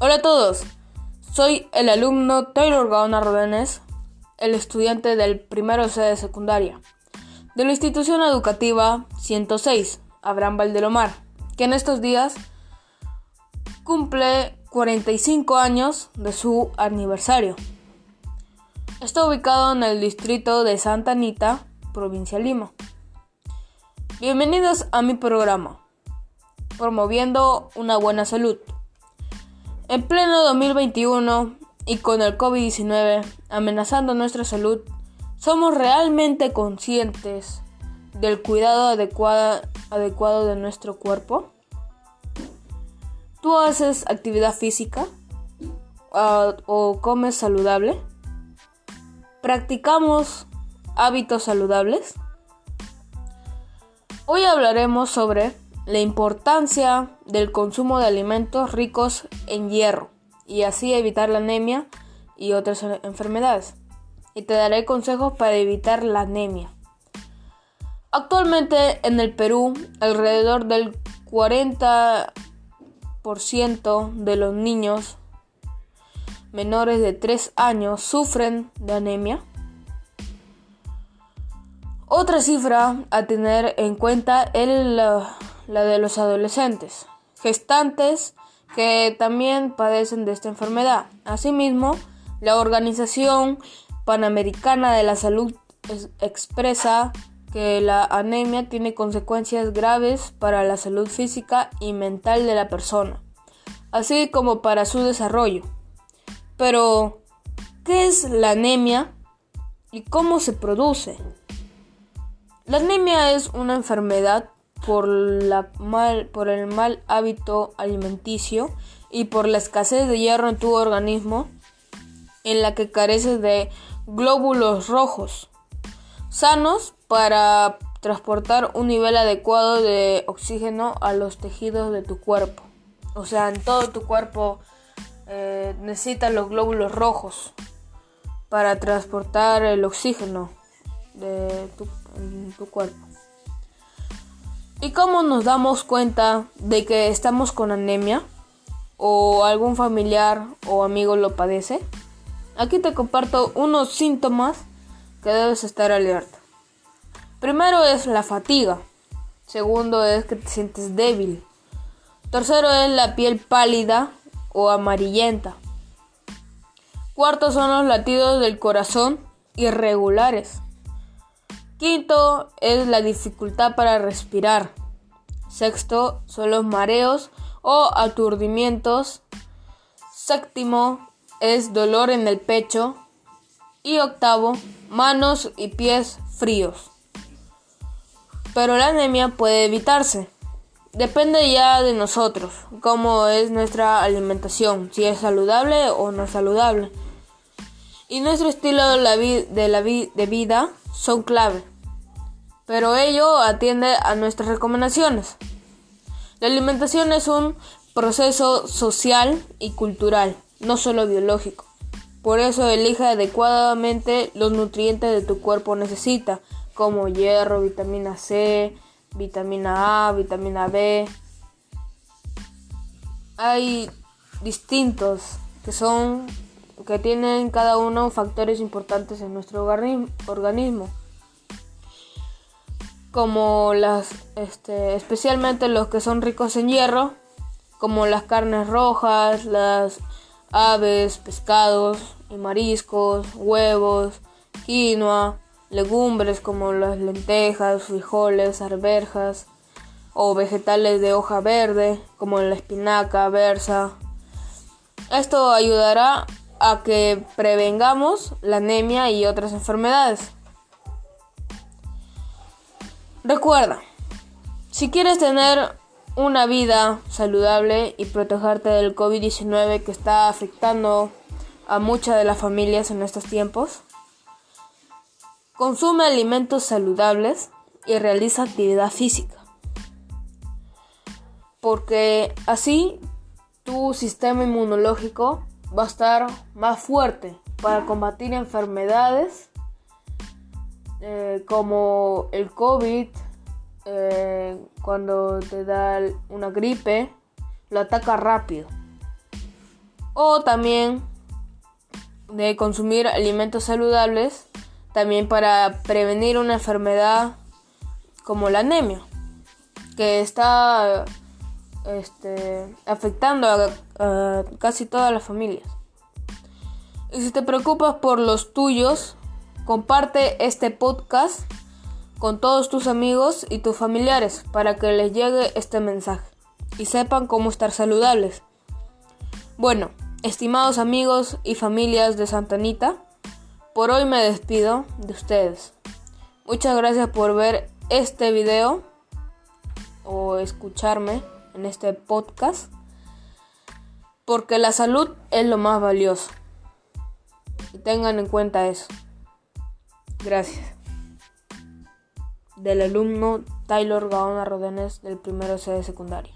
Hola a todos, soy el alumno Taylor Gaona Rodenes, el estudiante del primero C de secundaria de la institución educativa 106, Abraham Valdelomar, que en estos días cumple 45 años de su aniversario. Está ubicado en el distrito de Santa Anita, provincia Lima. Bienvenidos a mi programa, promoviendo una buena salud. En pleno 2021 y con el COVID-19 amenazando nuestra salud, ¿somos realmente conscientes del cuidado adecuado de nuestro cuerpo? ¿Tú haces actividad física uh, o comes saludable? ¿Practicamos hábitos saludables? Hoy hablaremos sobre la importancia del consumo de alimentos ricos en hierro y así evitar la anemia y otras enfermedades. Y te daré consejos para evitar la anemia. Actualmente en el Perú, alrededor del 40% de los niños menores de 3 años sufren de anemia. Otra cifra a tener en cuenta es la, de los adolescentes, gestantes que también padecen de esta enfermedad. Asimismo, la Organización Panamericana de la Salud expresa que la anemia tiene consecuencias graves para la salud física y mental de la persona, así como para su desarrollo. Pero, ¿qué es la anemia y cómo se produce? La anemia es una enfermedad por, la mal, por el mal hábito alimenticio y por la escasez de hierro en tu organismo, en la que careces de glóbulos rojos sanos para transportar un nivel adecuado de oxígeno a los tejidos de tu cuerpo. O sea, en todo tu cuerpo eh, necesitas los glóbulos rojos para transportar el oxígeno de en tu cuerpo. ¿Y cómo nos damos cuenta de que estamos con anemia o algún familiar o amigo lo padece? Aquí te comparto unos síntomas que debes estar alerta. Primero es la fatiga. Segundo es que te sientes débil. Tercero es la piel pálida o amarillenta. Cuarto son los latidos del corazón irregulares. Quinto es la dificultad para respirar. Sexto son los mareos o aturdimientos. Séptimo es dolor en el pecho. Y octavo, manos y pies fríos. Pero la anemia puede evitarse. Depende ya de nosotros, cómo es nuestra alimentación, si es saludable o no saludable. Y nuestro estilo de, vida son clave pero ello atiende a nuestras recomendaciones. La alimentación es un proceso social y cultural, no solo biológico. Por eso elige adecuadamente los nutrientes de tu cuerpo necesita, como hierro, vitamina C, vitamina A, vitamina B. Hay distintos que son que tienen cada uno factores importantes en nuestro organismo como las, este, especialmente los que son ricos en hierro, como las carnes rojas, las aves, pescados y mariscos, huevos, quinoa, legumbres como las lentejas, frijoles, arberjas o vegetales de hoja verde como la espinaca, berza. Esto ayudará a que prevengamos la anemia y otras enfermedades. Recuerda, si quieres tener una vida saludable y protegerte del COVID-19 que está afectando a muchas de las familias en estos tiempos, consume alimentos saludables y realiza actividad física. Porque así tu sistema inmunológico va a estar más fuerte para combatir enfermedades eh, como el COVID, eh, cuando te da una gripe, lo ataca rápido. o también de consumir alimentos saludables también para prevenir una enfermedad como la anemia que está este, afectando a, casi todas las familias. Y si te preocupas por los tuyos, comparte este podcast con todos tus amigos y tus familiares para que les llegue este mensaje y sepan cómo estar saludables. Bueno, estimados amigos y familias de Santa Anita, por hoy me despido de ustedes. Muchas gracias por ver este video o escucharme en este podcast porque la salud es lo más valioso. Y tengan en cuenta eso. Gracias. Del alumno Taylor Gaona Rodenes del primero C de secundaria.